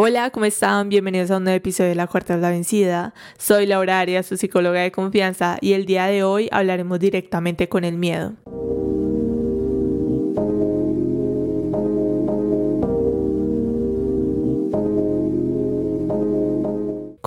Hola, ¿cómo están? Bienvenidos a un nuevo episodio de La Cuarta es la Vencida. Soy Laura Arias, su psicóloga de confianza, y el día de hoy hablaremos directamente con el miedo.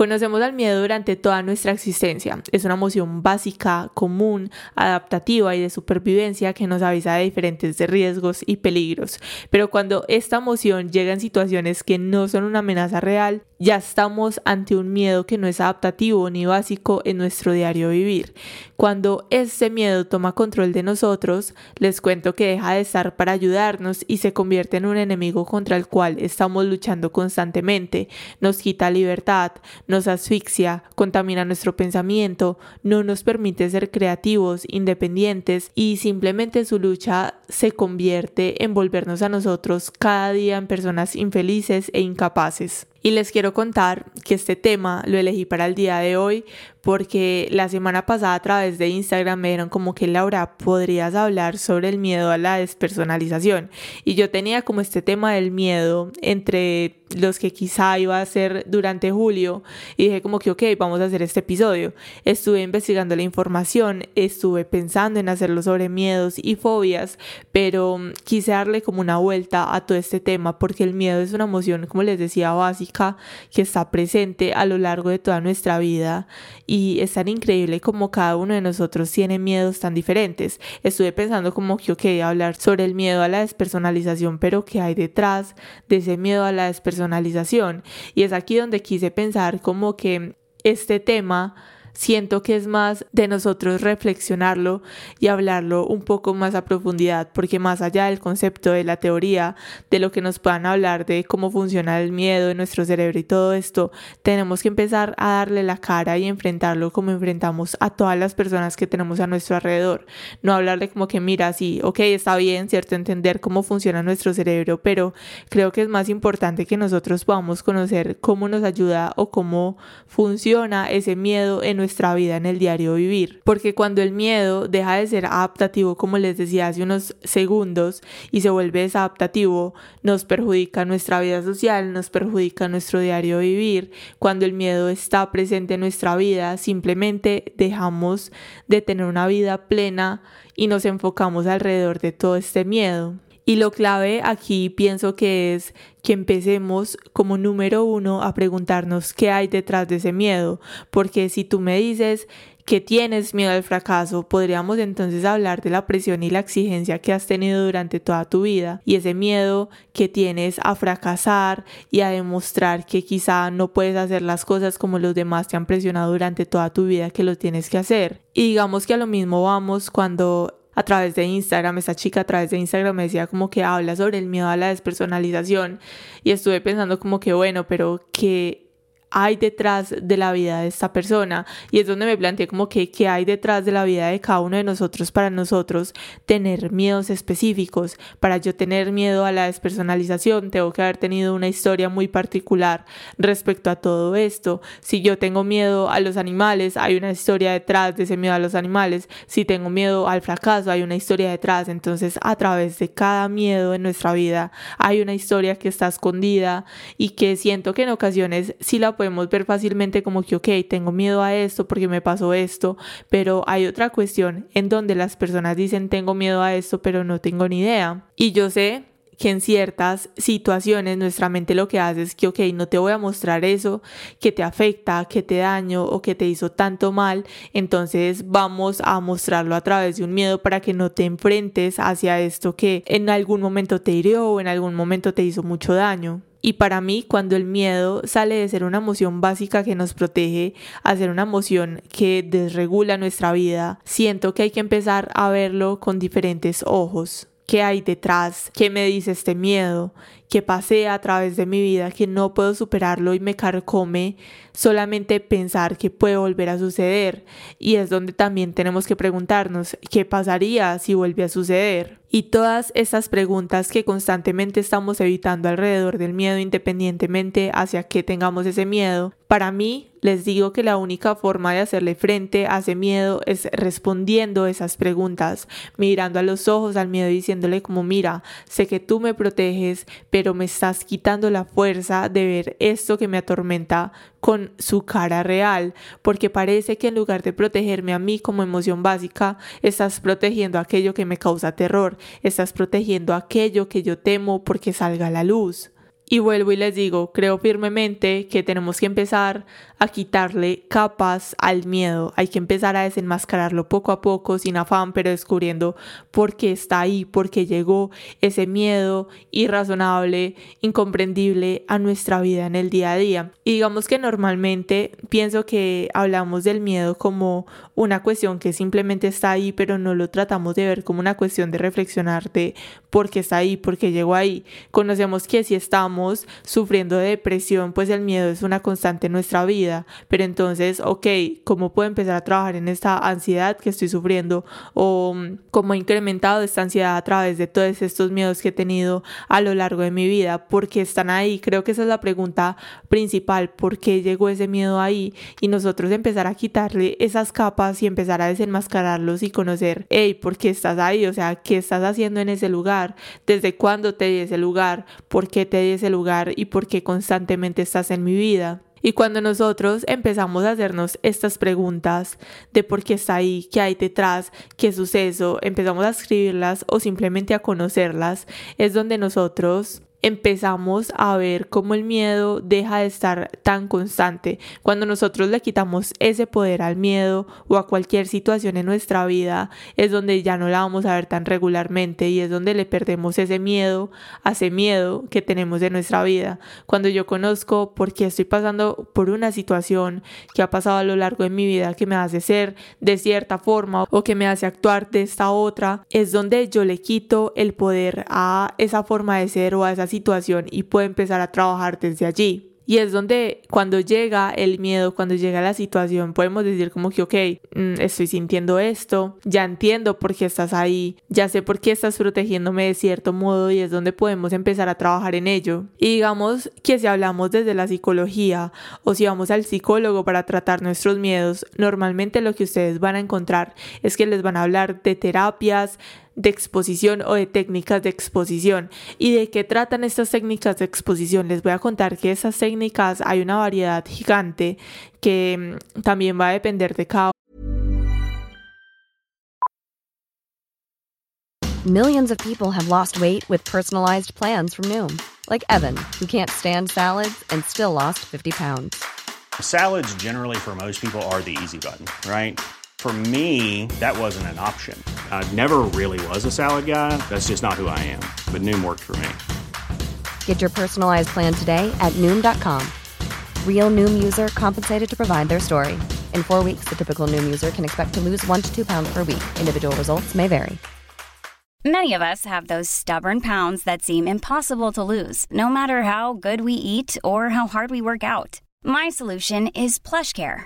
Conocemos al miedo durante toda nuestra existencia. Es una emoción básica, común, adaptativa y de supervivencia que nos avisa de diferentes riesgos y peligros. Pero cuando esta emoción llega en situaciones que no son una amenaza real, ya estamos ante un miedo que no es adaptativo ni básico en nuestro diario vivir. Cuando ese miedo toma control de nosotros, les cuento que deja de estar para ayudarnos y se convierte en un enemigo contra el cual estamos luchando constantemente. Nos quita libertad, nos asfixia, contamina nuestro pensamiento, no nos permite ser creativos, independientes y simplemente su lucha se convierte en volvernos a nosotros cada día en personas infelices e incapaces. Y les quiero contar que este tema lo elegí para el día de hoy porque la semana pasada a través de Instagram me dijeron como que Laura, podrías hablar sobre el miedo a la despersonalización. Y yo tenía como este tema del miedo entre los que quizá iba a ser durante julio y dije como que ok, vamos a hacer este episodio. Estuve investigando la información, estuve pensando en hacerlo sobre miedos y fobias, pero quise darle como una vuelta a todo este tema porque el miedo es una emoción, como les decía, básica que está presente a lo largo de toda nuestra vida y es tan increíble como cada uno de nosotros tiene miedos tan diferentes. Estuve pensando como que, ok, hablar sobre el miedo a la despersonalización, pero ¿qué hay detrás de ese miedo a la despersonalización? Y es aquí donde quise pensar como que este tema siento que es más de nosotros reflexionarlo y hablarlo un poco más a profundidad, porque más allá del concepto de la teoría, de lo que nos puedan hablar de cómo funciona el miedo en nuestro cerebro y todo esto, tenemos que empezar a darle la cara y enfrentarlo como enfrentamos a todas las personas que tenemos a nuestro alrededor. No hablarle como que mira, sí, ok, está bien, ¿cierto? Entender cómo funciona nuestro cerebro, pero creo que es más importante que nosotros podamos conocer cómo nos ayuda o cómo funciona ese miedo en nuestra vida en el diario vivir. Porque cuando el miedo deja de ser adaptativo, como les decía hace unos segundos, y se vuelve desadaptativo, nos perjudica nuestra vida social, nos perjudica nuestro diario vivir. Cuando el miedo está presente en nuestra vida, simplemente dejamos de tener una vida plena y nos enfocamos alrededor de todo este miedo. Y lo clave aquí pienso que es que empecemos como número uno a preguntarnos qué hay detrás de ese miedo, porque si tú me dices que tienes miedo al fracaso, podríamos entonces hablar de la presión y la exigencia que has tenido durante toda tu vida y ese miedo que tienes a fracasar y a demostrar que quizá no puedes hacer las cosas como los demás te han presionado durante toda tu vida que lo tienes que hacer. Y digamos que a lo mismo vamos cuando a través de Instagram, esta chica a través de Instagram me decía como que habla sobre el miedo a la despersonalización y estuve pensando como que bueno, pero que hay detrás de la vida de esta persona. Y es donde me planteé como que qué hay detrás de la vida de cada uno de nosotros para nosotros tener miedos específicos. Para yo tener miedo a la despersonalización, tengo que haber tenido una historia muy particular respecto a todo esto. Si yo tengo miedo a los animales, hay una historia detrás de ese miedo a los animales. Si tengo miedo al fracaso, hay una historia detrás. Entonces, a través de cada miedo en nuestra vida, hay una historia que está escondida y que siento que en ocasiones sí la podemos ver fácilmente como que, ok, tengo miedo a esto porque me pasó esto, pero hay otra cuestión en donde las personas dicen tengo miedo a esto, pero no tengo ni idea. Y yo sé que en ciertas situaciones nuestra mente lo que hace es que, ok, no te voy a mostrar eso que te afecta, que te daño o que te hizo tanto mal, entonces vamos a mostrarlo a través de un miedo para que no te enfrentes hacia esto que en algún momento te hirió o en algún momento te hizo mucho daño. Y para mí, cuando el miedo sale de ser una emoción básica que nos protege a ser una emoción que desregula nuestra vida, siento que hay que empezar a verlo con diferentes ojos qué hay detrás, qué me dice este miedo, que pasé a través de mi vida, que no puedo superarlo y me carcome solamente pensar que puede volver a suceder. Y es donde también tenemos que preguntarnos qué pasaría si vuelve a suceder. Y todas estas preguntas que constantemente estamos evitando alrededor del miedo, independientemente hacia qué tengamos ese miedo, para mí les digo que la única forma de hacerle frente a ese miedo es respondiendo esas preguntas, mirando a los ojos al miedo y diciéndole como mira, sé que tú me proteges, pero me estás quitando la fuerza de ver esto que me atormenta con su cara real, porque parece que en lugar de protegerme a mí como emoción básica, estás protegiendo aquello que me causa terror, estás protegiendo aquello que yo temo porque salga a la luz. Y vuelvo y les digo, creo firmemente que tenemos que empezar a quitarle capas al miedo. Hay que empezar a desenmascararlo poco a poco, sin afán, pero descubriendo por qué está ahí, por qué llegó ese miedo irrazonable, incomprendible a nuestra vida en el día a día. Y digamos que normalmente pienso que hablamos del miedo como una cuestión que simplemente está ahí, pero no lo tratamos de ver como una cuestión de reflexionar de por qué está ahí, por qué llegó ahí. Conocemos que si estamos sufriendo de depresión, pues el miedo es una constante en nuestra vida. Pero entonces, ok, ¿cómo puedo empezar a trabajar en esta ansiedad que estoy sufriendo? ¿O mm, cómo he incrementado esta ansiedad a través de todos estos miedos que he tenido a lo largo de mi vida? ¿Por qué están ahí? Creo que esa es la pregunta principal. ¿Por qué llegó ese miedo ahí? Y nosotros empezar a quitarle esas capas y empezar a desenmascararlos y conocer, hey, ¿por qué estás ahí? O sea, ¿qué estás haciendo en ese lugar? ¿Desde cuándo te di ese lugar? ¿Por qué te di ese lugar y por qué constantemente estás en mi vida. Y cuando nosotros empezamos a hacernos estas preguntas de por qué está ahí, qué hay detrás, qué suceso, empezamos a escribirlas o simplemente a conocerlas, es donde nosotros empezamos a ver cómo el miedo deja de estar tan constante. Cuando nosotros le quitamos ese poder al miedo o a cualquier situación en nuestra vida, es donde ya no la vamos a ver tan regularmente y es donde le perdemos ese miedo a ese miedo que tenemos en nuestra vida. Cuando yo conozco por qué estoy pasando por una situación que ha pasado a lo largo de mi vida que me hace ser de cierta forma o que me hace actuar de esta otra, es donde yo le quito el poder a esa forma de ser o a esa situación y puede empezar a trabajar desde allí. Y es donde cuando llega el miedo, cuando llega la situación, podemos decir como que, ok, mm, estoy sintiendo esto, ya entiendo por qué estás ahí, ya sé por qué estás protegiéndome de cierto modo y es donde podemos empezar a trabajar en ello. Y digamos que si hablamos desde la psicología o si vamos al psicólogo para tratar nuestros miedos, normalmente lo que ustedes van a encontrar es que les van a hablar de terapias, de exposición o de técnicas de exposición. ¿Y de qué tratan estas técnicas de exposición? Les voy a contar que esas técnicas hay una variedad gigante que mm, también va a depender de cada Millions of people have lost weight with personalized plans from Noom, like Evan, who can't stand salads and still lost 50 pounds. Salads generally for most people are the easy button, right? For me, that wasn't an option. I never really was a salad guy. That's just not who I am. But Noom worked for me. Get your personalized plan today at Noom.com. Real Noom user compensated to provide their story. In four weeks, the typical Noom user can expect to lose one to two pounds per week. Individual results may vary. Many of us have those stubborn pounds that seem impossible to lose, no matter how good we eat or how hard we work out. My solution is PlushCare.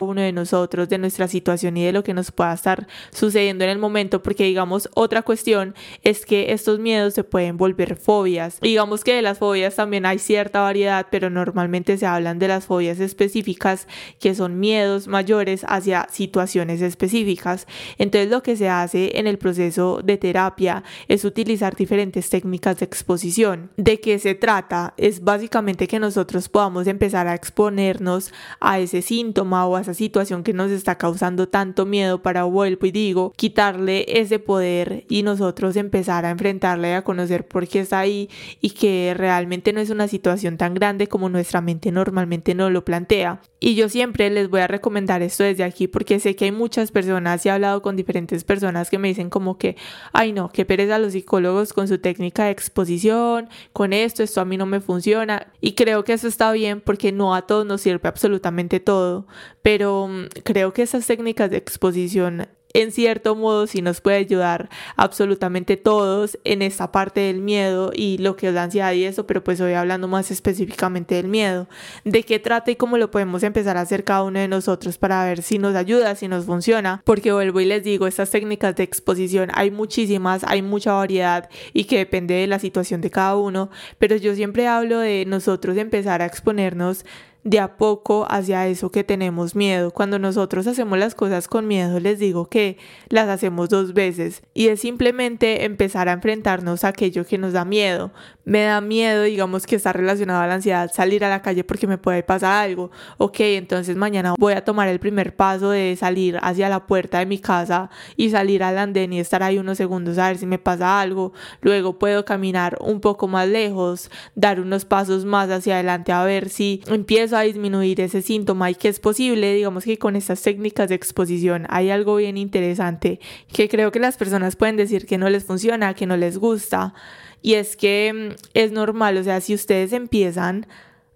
Uno de nosotros, de nuestra situación y de lo que nos pueda estar sucediendo en el momento, porque digamos otra cuestión es que estos miedos se pueden volver fobias. Digamos que de las fobias también hay cierta variedad, pero normalmente se hablan de las fobias específicas, que son miedos mayores hacia situaciones específicas. Entonces lo que se hace en el proceso de terapia es utilizar diferentes técnicas de exposición. ¿De qué se trata? Es básicamente que nosotros podamos empezar a exponernos a ese síntoma o a situación que nos está causando tanto miedo para vuelvo y digo, quitarle ese poder y nosotros empezar a enfrentarle a conocer por qué está ahí y que realmente no es una situación tan grande como nuestra mente normalmente no lo plantea. Y yo siempre les voy a recomendar esto desde aquí porque sé que hay muchas personas y he hablado con diferentes personas que me dicen como que, ay no, qué pereza los psicólogos con su técnica de exposición, con esto, esto a mí no me funciona. Y creo que eso está bien porque no a todos nos sirve absolutamente todo, pero mm, creo que esas técnicas de exposición en cierto modo sí nos puede ayudar absolutamente todos en esta parte del miedo y lo que es la ansiedad y eso, pero pues hoy hablando más específicamente del miedo, de qué trata y cómo lo podemos empezar a hacer cada uno de nosotros para ver si nos ayuda, si nos funciona, porque vuelvo y les digo, estas técnicas de exposición hay muchísimas, hay mucha variedad y que depende de la situación de cada uno, pero yo siempre hablo de nosotros empezar a exponernos de a poco hacia eso que tenemos miedo. Cuando nosotros hacemos las cosas con miedo, les digo que las hacemos dos veces y es simplemente empezar a enfrentarnos a aquello que nos da miedo. Me da miedo, digamos que está relacionado a la ansiedad, salir a la calle porque me puede pasar algo. Ok, entonces mañana voy a tomar el primer paso de salir hacia la puerta de mi casa y salir al andén y estar ahí unos segundos a ver si me pasa algo. Luego puedo caminar un poco más lejos, dar unos pasos más hacia adelante a ver si empiezo a disminuir ese síntoma y que es posible, digamos que con estas técnicas de exposición hay algo bien interesante que creo que las personas pueden decir que no les funciona, que no les gusta y es que mm, es normal, o sea, si ustedes empiezan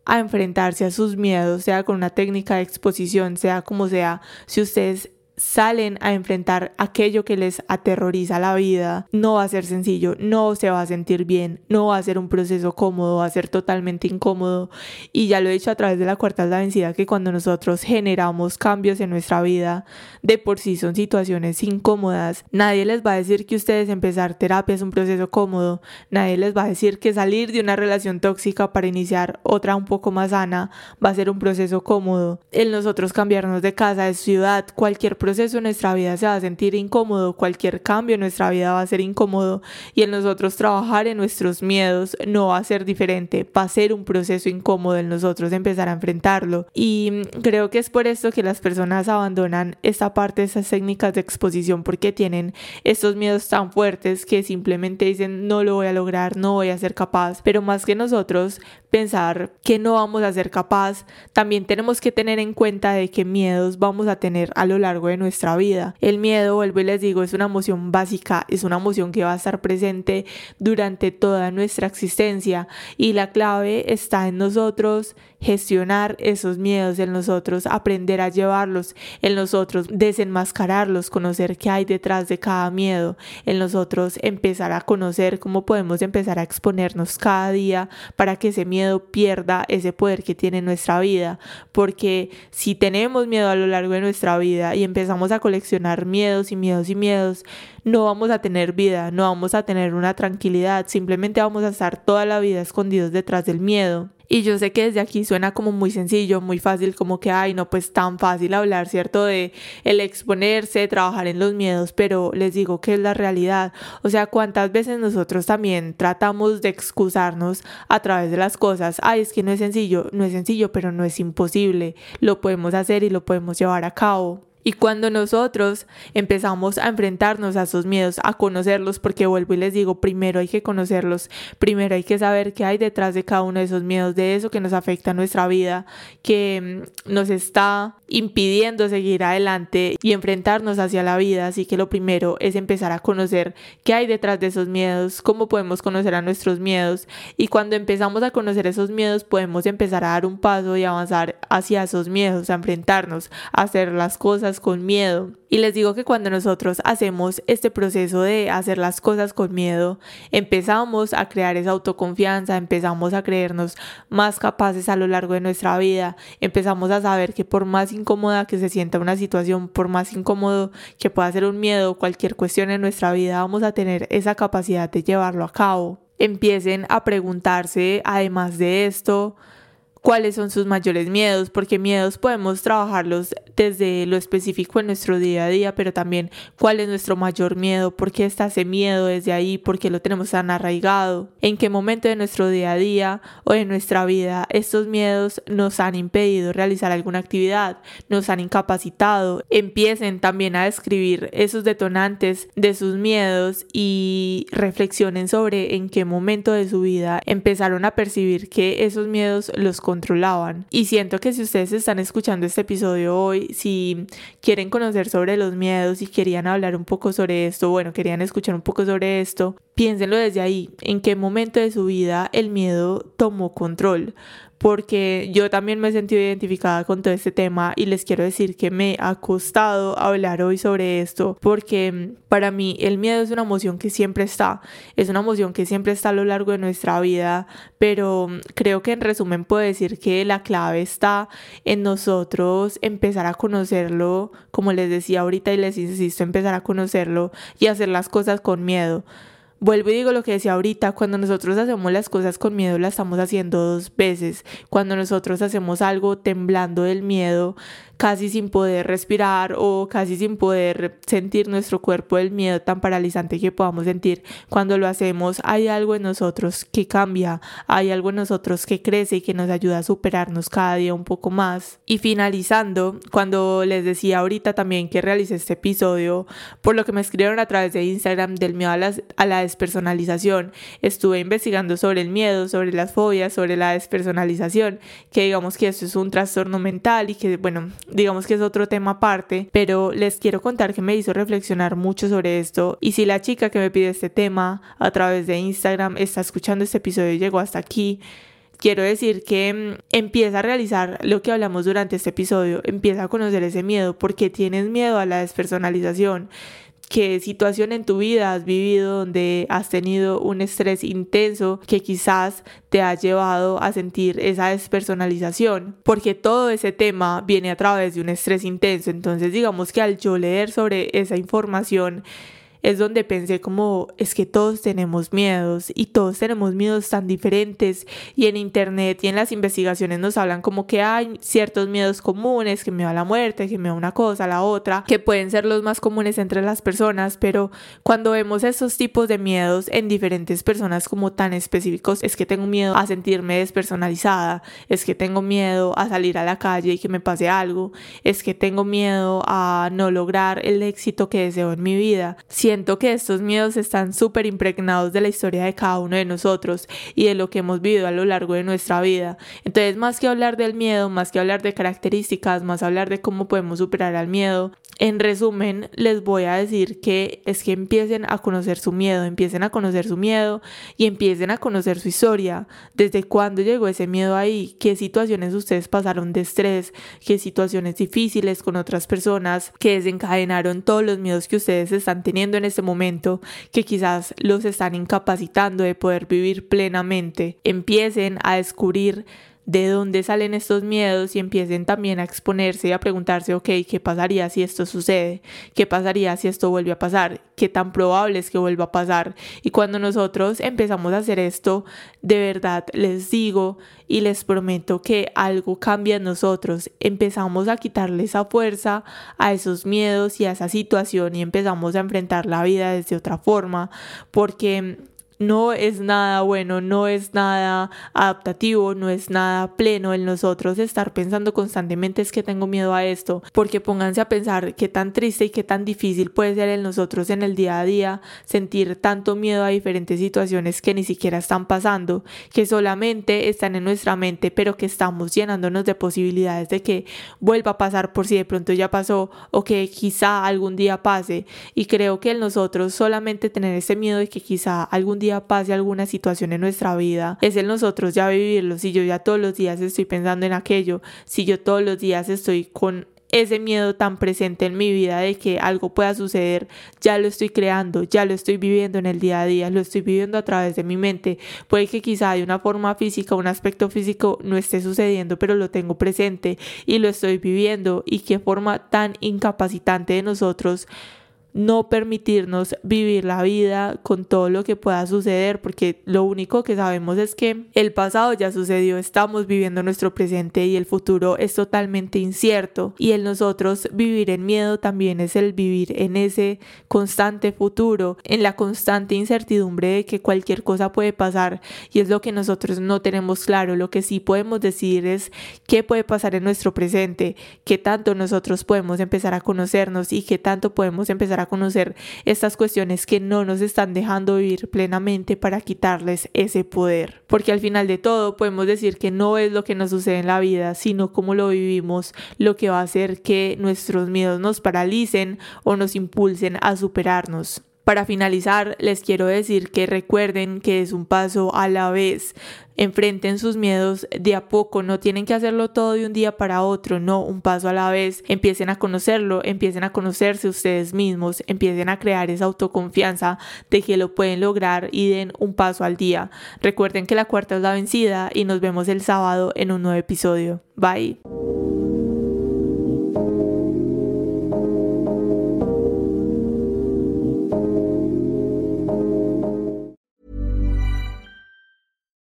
a enfrentarse a sus miedos, sea con una técnica de exposición, sea como sea, si ustedes salen a enfrentar aquello que les aterroriza la vida, no va a ser sencillo, no se va a sentir bien, no va a ser un proceso cómodo, va a ser totalmente incómodo. Y ya lo he dicho a través de la cuarta la vencida que cuando nosotros generamos cambios en nuestra vida, de por sí son situaciones incómodas. Nadie les va a decir que ustedes empezar terapia es un proceso cómodo, nadie les va a decir que salir de una relación tóxica para iniciar otra un poco más sana va a ser un proceso cómodo. El nosotros cambiarnos de casa, de ciudad, cualquier proceso en nuestra vida se va a sentir incómodo, cualquier cambio en nuestra vida va a ser incómodo y en nosotros trabajar en nuestros miedos no va a ser diferente, va a ser un proceso incómodo en nosotros empezar a enfrentarlo. Y creo que es por esto que las personas abandonan esta parte esas técnicas de exposición porque tienen estos miedos tan fuertes que simplemente dicen no lo voy a lograr, no voy a ser capaz, pero más que nosotros pensar que no vamos a ser capaz, también tenemos que tener en cuenta de qué miedos vamos a tener a lo largo de nuestra vida. El miedo, vuelvo y les digo, es una emoción básica, es una emoción que va a estar presente durante toda nuestra existencia y la clave está en nosotros gestionar esos miedos, en nosotros aprender a llevarlos, en nosotros desenmascararlos, conocer qué hay detrás de cada miedo, en nosotros empezar a conocer cómo podemos empezar a exponernos cada día para que ese miedo pierda ese poder que tiene en nuestra vida, porque si tenemos miedo a lo largo de nuestra vida y empezamos a coleccionar miedos y miedos y miedos, no vamos a tener vida, no vamos a tener una tranquilidad, simplemente vamos a estar toda la vida escondidos detrás del miedo. Y yo sé que desde aquí suena como muy sencillo, muy fácil, como que, ay, no, pues tan fácil hablar, ¿cierto? De el exponerse, trabajar en los miedos, pero les digo que es la realidad. O sea, cuántas veces nosotros también tratamos de excusarnos a través de las cosas. Ay, es que no es sencillo, no es sencillo, pero no es imposible. Lo podemos hacer y lo podemos llevar a cabo. Y cuando nosotros empezamos a enfrentarnos a esos miedos, a conocerlos, porque vuelvo y les digo, primero hay que conocerlos, primero hay que saber qué hay detrás de cada uno de esos miedos, de eso que nos afecta a nuestra vida, que mm, nos está impidiendo seguir adelante y enfrentarnos hacia la vida. Así que lo primero es empezar a conocer qué hay detrás de esos miedos, cómo podemos conocer a nuestros miedos. Y cuando empezamos a conocer esos miedos, podemos empezar a dar un paso y avanzar hacia esos miedos, a enfrentarnos, a hacer las cosas con miedo. Y les digo que cuando nosotros hacemos este proceso de hacer las cosas con miedo, empezamos a crear esa autoconfianza, empezamos a creernos más capaces a lo largo de nuestra vida, empezamos a saber que por más incómoda que se sienta una situación, por más incómodo que pueda ser un miedo, cualquier cuestión en nuestra vida, vamos a tener esa capacidad de llevarlo a cabo. Empiecen a preguntarse, además de esto, cuáles son sus mayores miedos, porque miedos podemos trabajarlos desde lo específico en nuestro día a día, pero también cuál es nuestro mayor miedo, por qué está ese miedo desde ahí, por qué lo tenemos tan arraigado, en qué momento de nuestro día a día o de nuestra vida estos miedos nos han impedido realizar alguna actividad, nos han incapacitado. Empiecen también a describir esos detonantes de sus miedos y reflexionen sobre en qué momento de su vida empezaron a percibir que esos miedos los controlaban. Y siento que si ustedes están escuchando este episodio hoy, si quieren conocer sobre los miedos y querían hablar un poco sobre esto, bueno, querían escuchar un poco sobre esto, piénsenlo desde ahí, en qué momento de su vida el miedo tomó control porque yo también me he sentido identificada con todo este tema y les quiero decir que me ha costado hablar hoy sobre esto porque mm, para mí el miedo es una emoción que siempre está, es una emoción que siempre está a lo largo de nuestra vida, pero mm, creo que en resumen puedo decir que la clave está en nosotros empezar a conocerlo, como les decía ahorita y les insisto, empezar a conocerlo y hacer las cosas con miedo. Vuelvo y digo lo que decía ahorita, cuando nosotros hacemos las cosas con miedo, las estamos haciendo dos veces. Cuando nosotros hacemos algo temblando del miedo, casi sin poder respirar o casi sin poder sentir nuestro cuerpo el miedo tan paralizante que podamos sentir cuando lo hacemos, hay algo en nosotros que cambia, hay algo en nosotros que crece y que nos ayuda a superarnos cada día un poco más. Y finalizando, cuando les decía ahorita también que realicé este episodio, por lo que me escribieron a través de Instagram del miedo a, a la despersonalización, estuve investigando sobre el miedo, sobre las fobias, sobre la despersonalización, que digamos que eso es un trastorno mental y que bueno, digamos que es otro tema aparte, pero les quiero contar que me hizo reflexionar mucho sobre esto. Y si la chica que me pide este tema a través de Instagram está escuchando este episodio y llegó hasta aquí, quiero decir que mm, empieza a realizar lo que hablamos durante este episodio, empieza a conocer ese miedo, porque tienes miedo a la despersonalización, qué situación en tu vida has vivido donde has tenido un estrés intenso que quizás te ha llevado a sentir esa despersonalización, porque todo ese tema viene a través de un estrés intenso. Entonces digamos que al yo leer sobre esa información, es donde pensé como es que todos tenemos miedos y todos tenemos miedos tan diferentes y en internet y en las investigaciones nos hablan como que hay ciertos miedos comunes, que me va la muerte, que me va una cosa, la otra, que pueden ser los más comunes entre las personas, pero cuando vemos esos tipos de miedos en diferentes personas como tan específicos, es que tengo miedo a sentirme despersonalizada, es que tengo miedo a salir a la calle y que me pase algo, es que tengo miedo a no lograr el éxito que deseo en mi vida. Si siento que estos miedos están súper impregnados de la historia de cada uno de nosotros y de lo que hemos vivido a lo largo de nuestra vida. Entonces, más que hablar del miedo, más que hablar de características, más hablar de cómo podemos superar al miedo, en resumen, les voy a decir que es que empiecen a conocer su miedo, empiecen a conocer su miedo y empiecen a conocer su historia, desde cuándo llegó ese miedo ahí, qué situaciones ustedes pasaron de estrés, qué situaciones difíciles con otras personas que desencadenaron todos los miedos que ustedes están teniendo en este momento que quizás los están incapacitando de poder vivir plenamente. Empiecen a descubrir de dónde salen estos miedos y empiecen también a exponerse y a preguntarse, ok, ¿qué pasaría si esto sucede? ¿Qué pasaría si esto vuelve a pasar? ¿Qué tan probable es que vuelva a pasar? Y cuando nosotros empezamos a hacer esto, de verdad les digo y les prometo que algo cambia en nosotros. Empezamos a quitarle esa fuerza a esos miedos y a esa situación y empezamos a enfrentar la vida desde otra forma porque no es nada bueno, no es nada adaptativo, no es nada pleno en nosotros estar pensando constantemente es que tengo miedo a esto, porque pónganse a pensar qué tan triste y qué tan difícil puede ser en nosotros en el día a día sentir tanto miedo a diferentes situaciones que ni siquiera están pasando, que solamente están en nuestra mente, pero que estamos llenándonos de posibilidades de que vuelva a pasar por si de pronto ya pasó o que quizá algún día pase. Y creo que en nosotros solamente tener ese miedo de que quizá algún día pase alguna situación en nuestra vida, es el nosotros ya vivirlo. Si yo ya todos los días estoy pensando en aquello, si yo todos los días estoy con ese miedo tan presente en mi vida de que algo pueda suceder, ya lo estoy creando, ya lo estoy viviendo en el día a día, lo estoy viviendo a través de mi mente. Puede que quizá de una forma física, un aspecto físico no esté sucediendo, pero lo tengo presente y lo estoy viviendo y qué forma tan incapacitante de nosotros no permitirnos vivir la vida con todo lo que pueda suceder, porque lo único que sabemos es que el pasado ya sucedió, estamos viviendo nuestro presente y el futuro es totalmente incierto. Y el nosotros vivir en miedo también es el vivir en ese constante futuro, en la constante incertidumbre de que cualquier cosa puede pasar. Y es lo que nosotros no tenemos claro, lo que sí podemos decir es qué puede pasar en nuestro presente, qué tanto nosotros podemos empezar a conocernos y qué tanto podemos empezar a conocer estas cuestiones que no nos están dejando vivir plenamente para quitarles ese poder. Porque al final de todo podemos decir que no es lo que nos sucede en la vida, sino cómo lo vivimos, lo que va a hacer que nuestros miedos nos paralicen o nos impulsen a superarnos. Para finalizar, les quiero decir que recuerden que es un paso a la vez. Enfrenten sus miedos de a poco, no tienen que hacerlo todo de un día para otro, no, un paso a la vez. Empiecen a conocerlo, empiecen a conocerse ustedes mismos, empiecen a crear esa autoconfianza de que lo pueden lograr y den un paso al día. Recuerden que la cuarta es la vencida y nos vemos el sábado en un nuevo episodio. Bye.